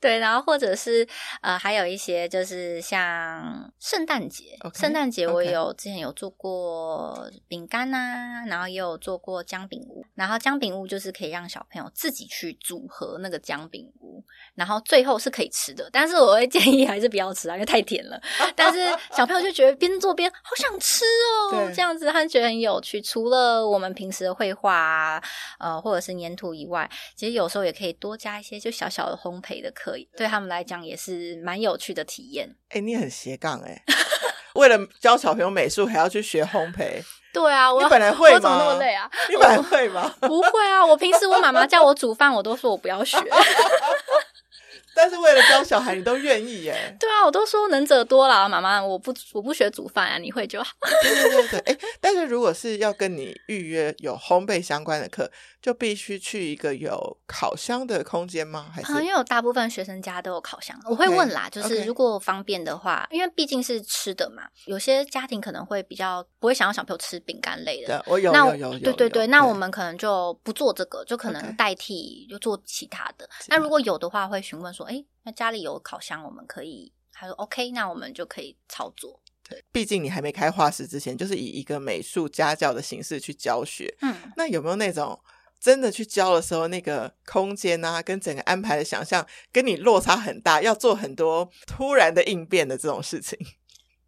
对，然后或者是呃，还有一些就是像圣诞节，okay, 圣诞节我也有.之前有做过饼干呐、啊，然后也有做过姜饼屋，然后姜饼屋就是可以让小朋友自己去组合那个姜饼屋，然后最后是可以吃的，但是我会建议还是不要吃啊，因为太甜了。但是小朋友就觉得边做边好想吃哦，这样子他觉得很有趣。除了我们平时的绘画啊。呃，或者是粘土以外，其实有时候也可以多加一些就小小的烘焙的课，对他们来讲也是蛮有趣的体验。哎、欸，你很斜杠哎，为了教小朋友美术还要去学烘焙。对啊，我你本来会吗？我怎么那么累啊？你本来会吗？不会啊，我平时我妈妈叫我煮饭，我都说我不要学。但是为了教小孩，你都愿意耶？对啊，我都说能者多劳，妈妈，我不我不学煮饭啊，你会就好。对对对对，哎，但是如果是要跟你预约有烘焙相关的课，就必须去一个有烤箱的空间吗？还是？因为有大部分学生家都有烤箱，我会问啦，就是如果方便的话，因为毕竟是吃的嘛，有些家庭可能会比较不会想要小朋友吃饼干类的。对，我有有有有。对对对，那我们可能就不做这个，就可能代替就做其他的。那如果有的话，会询问说。哎，那家里有烤箱，我们可以。他说 OK，那我们就可以操作。对，毕竟你还没开画室之前，就是以一个美术家教的形式去教学。嗯，那有没有那种真的去教的时候，那个空间啊，跟整个安排的想象，跟你落差很大，要做很多突然的应变的这种事情？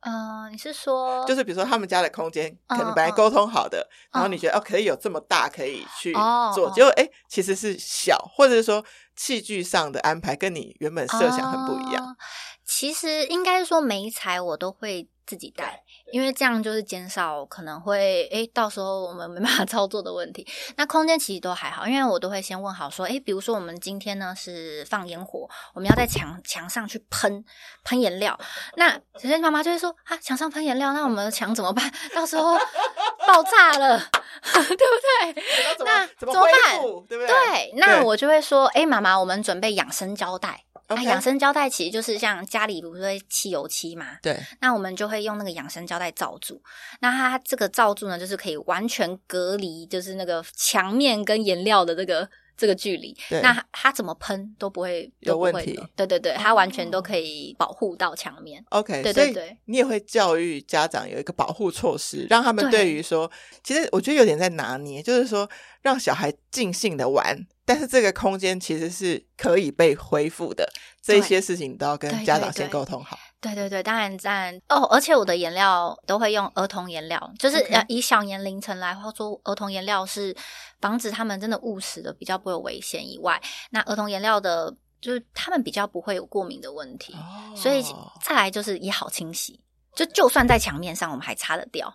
嗯、呃，你是说，就是比如说他们家的空间可能本来沟通好的，嗯、然后你觉得、嗯、哦可以有这么大可以去做，哦、结果哎其实是小，或者是说器具上的安排跟你原本设想很不一样。哦、其实应该是说媒材我都会。自己带，因为这样就是减少可能会诶，到时候我们没办法 操作的问题。那空间其实都还好，因为我都会先问好说，诶，比如说我们今天呢是放烟火，我们要在墙墙上去喷喷颜料。那首先妈妈就会说啊，墙上喷颜料，那我们的墙怎么办？到时候爆炸了，对不对？那怎么办？对不对？对，那我就会说，哎，妈妈，我们准备养生胶带。Okay. 那养生胶带其实就是像家里不是会漆油漆嘛？对。那我们就会用那个养生胶带罩住。那它这个罩住呢，就是可以完全隔离，就是那个墙面跟颜料的这个这个距离。对。那它怎么喷都不会都不会有问题。对对对，它完全都可以保护到墙面。OK。对对对。你也会教育家长有一个保护措施，让他们对于说，其实我觉得有点在拿捏，就是说让小孩尽兴的玩。但是这个空间其实是可以被恢复的，这些事情都要跟家长先沟通好。对对对，当然当然哦，而且我的颜料都会用儿童颜料，就是以小年龄层来说，儿童颜料是防止他们真的误食的比较不会有危险以外，那儿童颜料的就是他们比较不会有过敏的问题，哦、所以再来就是也好清洗，就就算在墙面上我们还擦得掉，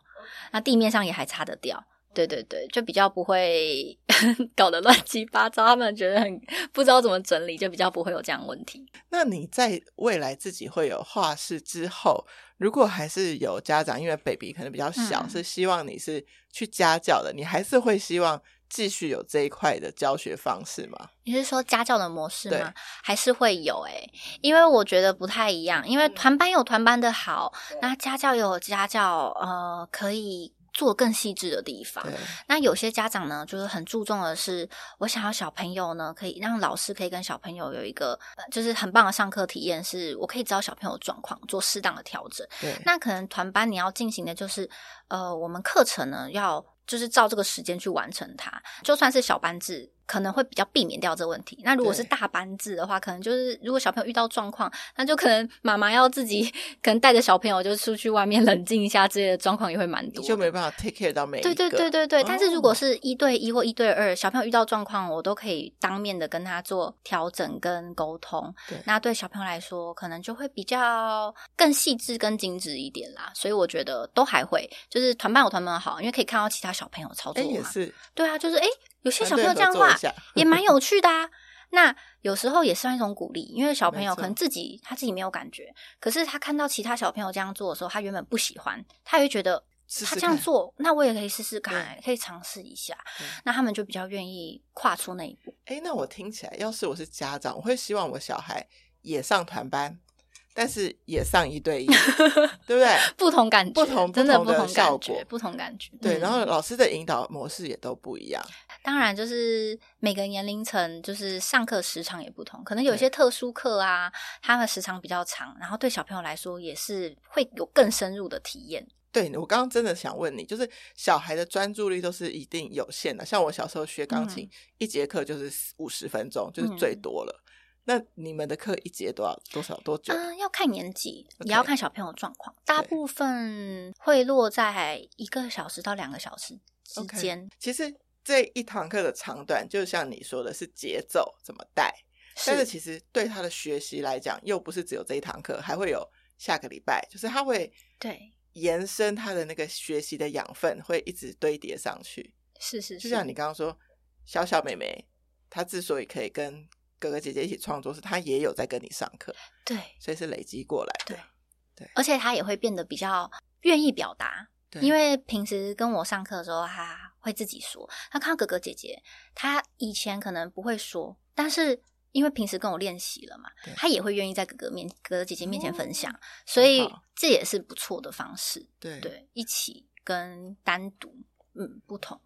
那地面上也还擦得掉。对对对，就比较不会 搞得乱七八糟，他们觉得很不知道怎么整理，就比较不会有这样问题。那你在未来自己会有画室之后，如果还是有家长，因为 baby 可能比较小，嗯、是希望你是去家教的，你还是会希望继续有这一块的教学方式吗？你是说家教的模式吗？还是会有诶、欸，因为我觉得不太一样，因为团班有团班的好，那家教有家教，呃，可以。做更细致的地方，那有些家长呢，就是很注重的是，我想要小朋友呢，可以让老师可以跟小朋友有一个，就是很棒的上课体验，是我可以知道小朋友状况，做适当的调整。那可能团班你要进行的就是，呃，我们课程呢要就是照这个时间去完成它，就算是小班制。可能会比较避免掉这个问题。那如果是大班制的话，可能就是如果小朋友遇到状况，那就可能妈妈要自己 可能带着小朋友就出去外面冷静一下，之类的状况也会蛮多，就没办法 take care 到每一个。对对对对对。哦、但是如果是一对一或一对二，小朋友遇到状况，我都可以当面的跟他做调整跟沟通。对，那对小朋友来说，可能就会比较更细致、跟精致一点啦。所以我觉得都还会，就是团班有团班好，因为可以看到其他小朋友操作嘛。也是。对啊，就是哎。有些小朋友这样画也蛮有趣的啊。那有时候也算一种鼓励，因为小朋友可能自己他自己没有感觉，可是他看到其他小朋友这样做的时候，他原本不喜欢，他也会觉得他这样做，那我也可以试试看，可以尝试一下。那他们就比较愿意跨出那一步。哎，那我听起来，要是我是家长，我会希望我小孩也上团班。但是也上一对一，对不对？不同感觉，不同真的不同的效果，不同感觉。对，然后老师的引导模式也都不一样。当然，就是每个年龄层，就是上课时长也不同。可能有些特殊课啊，他们时长比较长，然后对小朋友来说也是会有更深入的体验。对，我刚刚真的想问你，就是小孩的专注力都是一定有限的。像我小时候学钢琴，一节课就是五十分钟，就是最多了。那你们的课一节多少多少多久？嗯，要看年纪.也要看小朋友状况。大部分会落在一个小时到两个小时之间。Okay. 其实这一堂课的长短，就像你说的是节奏怎么带，但是其实对他的学习来讲，又不是只有这一堂课，还会有下个礼拜，就是他会对延伸他的那个学习的养分，会一直堆叠上去。是是是，就像你刚刚说，小小妹妹她之所以可以跟哥哥姐姐一起创作，是他也有在跟你上课，对，所以是累积过来的，对，对，而且他也会变得比较愿意表达，对，因为平时跟我上课的时候，他会自己说，他看到哥哥姐姐，他以前可能不会说，但是因为平时跟我练习了嘛，他也会愿意在哥哥面、哥哥姐姐面前分享，哦、所以这也是不错的方式，对对，一起跟单独，嗯，不同，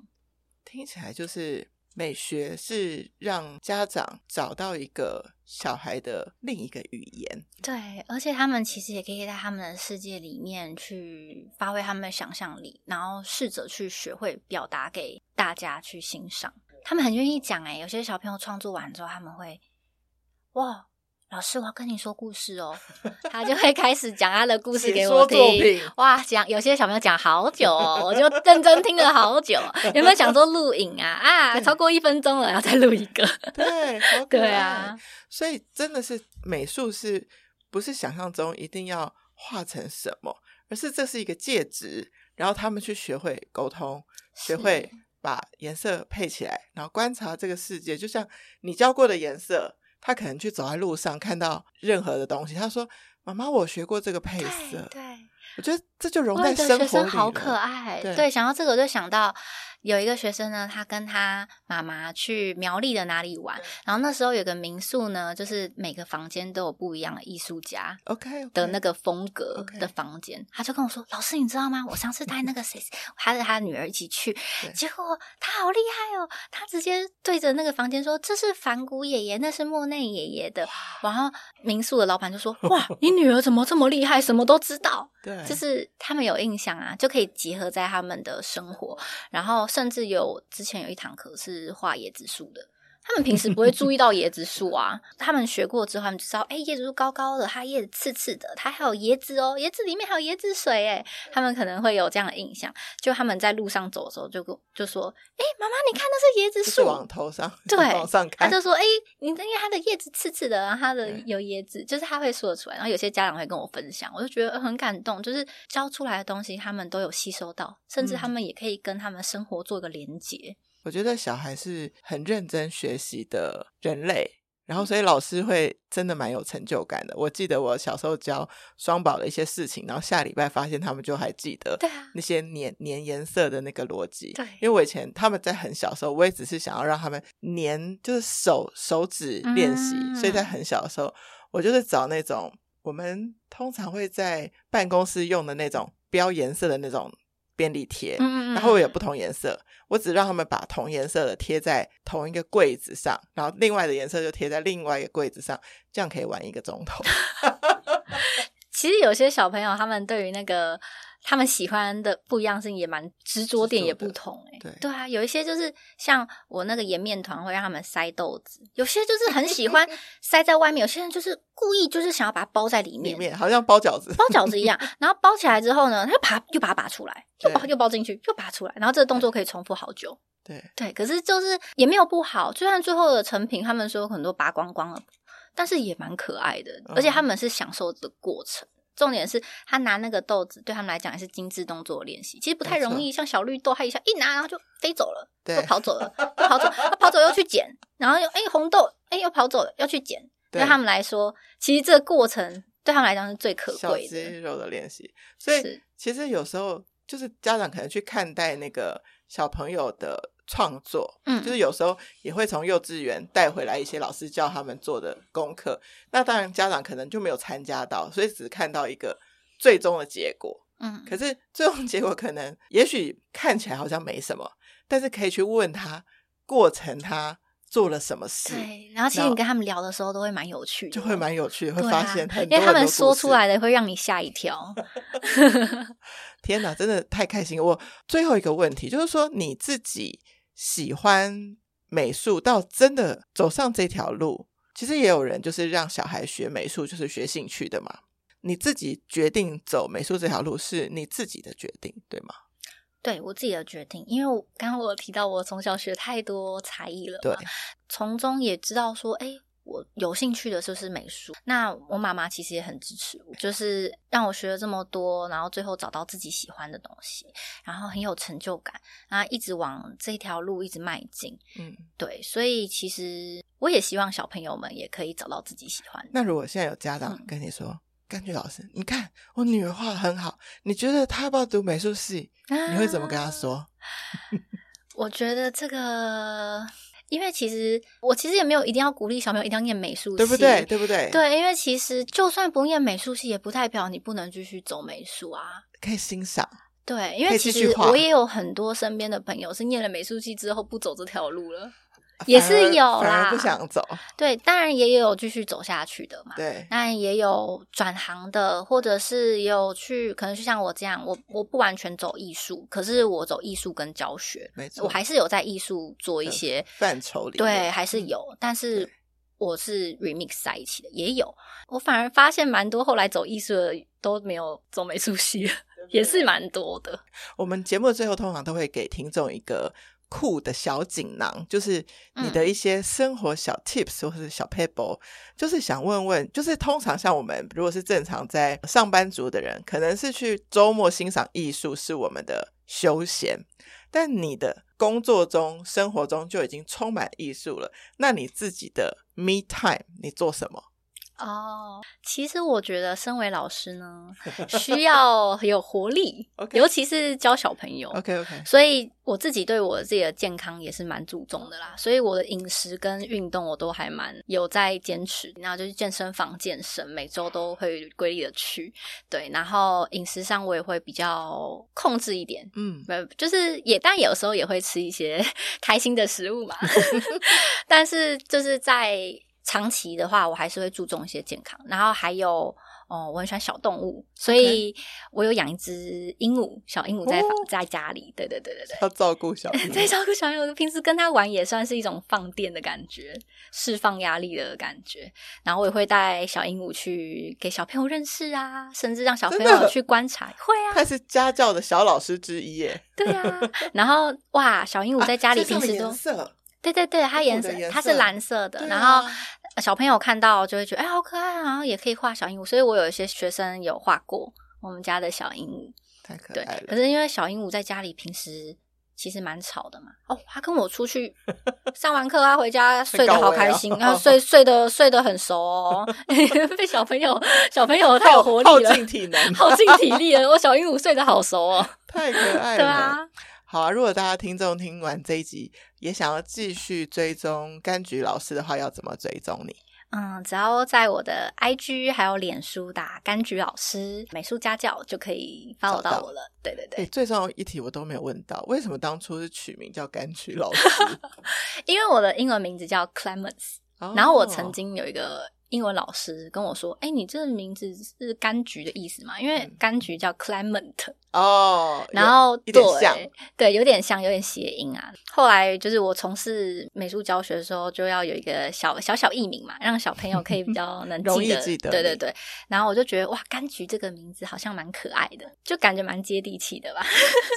听起来就是。美学是让家长找到一个小孩的另一个语言，对，而且他们其实也可以在他们的世界里面去发挥他们的想象力，然后试着去学会表达给大家去欣赏。他们很愿意讲，诶，有些小朋友创作完之后，他们会，哇。老师，我要跟你说故事哦。他就会开始讲他的故事给我听。哇，讲有些小朋友讲好久哦，我就认真听了好久。有没有想说录影啊？啊，超过一分钟了，然后再录一个。对，对啊。所以真的是美术，是不是想象中一定要画成什么？而是这是一个介质，然后他们去学会沟通，学会把颜色配起来，然后观察这个世界，就像你教过的颜色。他可能去走在路上，看到任何的东西，他说：“妈妈，我学过这个配色。”对，对我觉得这就融在生活里。学生好可爱，对，对，想到这个我就想到。有一个学生呢，他跟他妈妈去苗栗的哪里玩，然后那时候有个民宿呢，就是每个房间都有不一样的艺术家，OK 的那个风格的房间。他就跟我说：“老师，你知道吗？我上次带那个谁，他和他女儿一起去，结果他好厉害哦！他直接对着那个房间说：‘这是梵谷爷爷，那是莫内爷爷的。’然后民宿的老板就说：‘哇，你女儿怎么这么厉害，什么都知道？’对，就是他们有印象啊，就可以结合在他们的生活，然后。甚至有之前有一堂课是画椰子树的，他们平时不会注意到椰子树啊。他们学过之后，他们就知道，哎、欸，椰子树高高的，它叶子刺刺的，它还有椰子哦，椰子里面还有椰子水，哎，他们可能会有这样的印象。就他们在路上走的时候，就就说，哎、欸，妈妈，你看那是椰子树，往头上，对，往上看，他就说，哎、欸，你因为它的叶子刺刺的，然后它的有椰子，就是他会说得出来。然后有些家长会跟我分享，我就觉得很感动，就是教出来的东西，他们都有吸收到，甚至他们也可以跟他们生活做一个连结。我觉得小孩是很认真学习的人类，然后所以老师会真的蛮有成就感的。我记得我小时候教双宝的一些事情，然后下礼拜发现他们就还记得那些粘粘颜色的那个逻辑。对，因为我以前他们在很小的时候，我也只是想要让他们粘，就是手手指练习，嗯、所以在很小的时候，我就是找那种我们通常会在办公室用的那种标颜色的那种。便利贴，然后有不同颜色，我只让他们把同颜色的贴在同一个柜子上，然后另外的颜色就贴在另外一个柜子上，这样可以玩一个钟头。其 其实有些小朋友他们对于那个他们喜欢的不一样性也蛮执着点也不同诶、欸、对对啊，有一些就是像我那个颜面团会让他们塞豆子，有些就是很喜欢 塞在外面，有些人就是故意就是想要把它包在里面，里面好像包饺子，包饺子一样。然后包起来之后呢，他就把又把它拔出来，又把又包进去，又拔出来，然后这个动作可以重复好久。对对，可是就是也没有不好，虽然最后的成品，他们说很多拔光光了，但是也蛮可爱的，而且他们是享受这个过程。重点是他拿那个豆子，对他们来讲也是精致动作练习，其实不太容易。像小绿豆，他一下一拿，然后就飞走了，就跑走了，就跑走，他跑走又去捡，然后又哎红豆，哎又跑走了，要去捡。对他们来说，其实这个过程对他们来讲是最可贵的小肌肉的练习。所以其实有时候就是家长可能去看待那个小朋友的。创作，嗯，就是有时候也会从幼稚园带回来一些老师教他们做的功课。那当然家长可能就没有参加到，所以只看到一个最终的结果。嗯，可是最终结果可能也许看起来好像没什么，但是可以去问他过程，他做了什么事。对，然后其实你跟他们聊的时候都会蛮有趣的，就会蛮有趣的，会发现因为他们说出来的会让你吓一跳。天哪，真的太开心！我最后一个问题就是说你自己。喜欢美术到真的走上这条路，其实也有人就是让小孩学美术，就是学兴趣的嘛。你自己决定走美术这条路是你自己的决定，对吗？对，我自己的决定，因为我刚刚我有提到我从小学太多才艺了，对，从中也知道说，哎。我有兴趣的就是美术，那我妈妈其实也很支持我，就是让我学了这么多，然后最后找到自己喜欢的东西，然后很有成就感，然后一直往这条路一直迈进。嗯，对，所以其实我也希望小朋友们也可以找到自己喜欢的。那如果现在有家长跟你说，嗯、柑橘老师，你看我女儿画得很好，你觉得她要不要读美术系？啊、你会怎么跟她说？我觉得这个。因为其实我其实也没有一定要鼓励小朋友一定要念美术系，对不对？对不对？对，因为其实就算不念美术系，也不代表你不能继续走美术啊。可以欣赏。对，因为其实我也有很多身边的朋友是念了美术系之后不走这条路了。也是有啦，不想走。对，当然也有继续走下去的嘛。对，那也有转行的，或者是有去，可能就像我这样，我我不完全走艺术，可是我走艺术跟教学，没错，我还是有在艺术做一些范畴里。对，还是有，但是我是 remix 在一起的，也有。我反而发现蛮多后来走艺术的都没有走美术系，也是蛮多的。我们节目最后通常都会给听众一个。酷的小锦囊，就是你的一些生活小 tips 或是小 pebble，就是想问问，就是通常像我们如果是正常在上班族的人，可能是去周末欣赏艺术是我们的休闲，但你的工作中、生活中就已经充满艺术了。那你自己的 me time，你做什么？哦，其实我觉得身为老师呢，需要有活力. 尤其是教小朋友。OK OK，所以我自己对我自己的健康也是蛮注重的啦。所以我的饮食跟运动我都还蛮有在坚持，然后就是健身房健身，每周都会规律的去。对，然后饮食上我也会比较控制一点，嗯，就是也，但有时候也会吃一些 开心的食物嘛。但是就是在。长期的话，我还是会注重一些健康，然后还有，哦，我很喜欢小动物，所以我有养一只鹦鹉，小鹦鹉在在家里，对对对对对，要照顾小 鹦鹉，在照顾小鹦鹉，平时跟它玩也算是一种放电的感觉，释放压力的感觉。然后我也会带小鹦鹉去给小朋友认识啊，甚至让小朋友去观察，会啊，它是家教的小老师之一耶，对啊。然后哇，小鹦鹉在家里平时都。啊对对对，它颜色，它是蓝色的，啊、然后小朋友看到就会觉得哎，好可爱啊，然后也可以画小鹦鹉，所以我有一些学生有画过我们家的小鹦鹉，太可爱了。可是因为小鹦鹉在家里平时其实蛮吵的嘛，哦，他跟我出去 上完课，他回家睡得好开心，然后睡睡得睡得很熟哦，被小朋友小朋友太有活力了，耗尽体能，耗尽体力了，我小鹦鹉睡得好熟哦，太可爱了，对啊。好啊！如果大家听众听完这一集，也想要继续追踪柑橘老师的话，要怎么追踪你？嗯，只要在我的 IG 还有脸书打“柑橘老师美术家教”就可以 follow 到我了。对对对，欸，最重要一题我都没有问到，为什么当初是取名叫柑橘老师？因为我的英文名字叫 Clemens，哦，然后我曾经有一个。英文老师跟我说：“哎、欸，你这个名字是柑橘的意思嘛？因为柑橘叫 Clement 哦，然后对，对，有点像，有点谐音啊。后来就是我从事美术教学的时候，就要有一个小小小艺名嘛，让小朋友可以比较能记得。容易记得。对对对。然后我就觉得哇，柑橘这个名字好像蛮可爱的，就感觉蛮接地气的吧。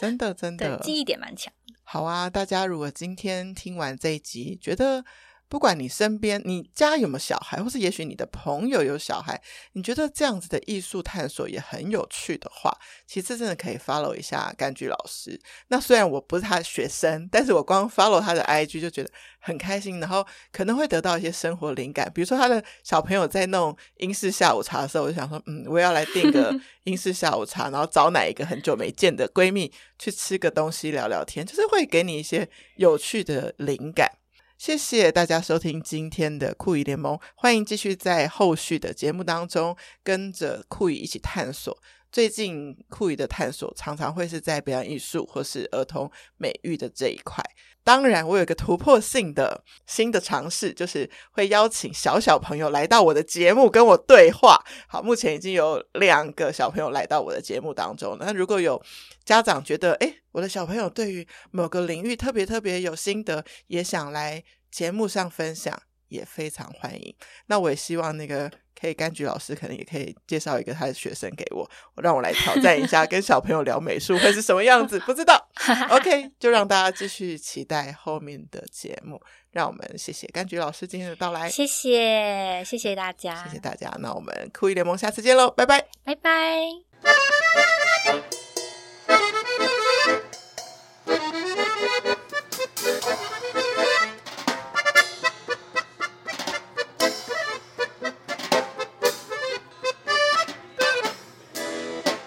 真的真的，对，记忆点蛮强。好啊，大家如果今天听完这一集，觉得。不管你身边、你家有没有小孩，或是也许你的朋友有小孩，你觉得这样子的艺术探索也很有趣的话，其实真的可以 follow 一下柑橘老师。那虽然我不是他的学生，但是我光 follow 他的 IG 就觉得很开心，然后可能会得到一些生活灵感。比如说他的小朋友在弄英式下午茶的时候，我就想说，嗯，我要来订个 英式下午茶，然后找哪一个很久没见的闺蜜去吃个东西聊聊天，就是会给你一些有趣的灵感。谢谢大家收听今天的酷姨联盟，欢迎继续在后续的节目当中跟着酷姨一起探索。最近酷姨的探索常常会是在表演艺术或是儿童美育的这一块。当然，我有一个突破性的新的尝试，就是会邀请小小朋友来到我的节目跟我对话。好，目前已经有两个小朋友来到我的节目当中。那如果有家长觉得，诶，我的小朋友对于某个领域特别特别有心得，也想来节目上分享，也非常欢迎。那我也希望那个可以柑橘老师可能也可以介绍一个他的学生给我，让我来挑战一下，跟小朋友聊美术会是什么样子？不知道。OK，就让大家继续期待后面的节目。让我们谢谢柑橘老师今天的到来，谢谢，谢谢大家，谢谢大家。那我们酷艺联盟下次见喽，拜拜，拜拜。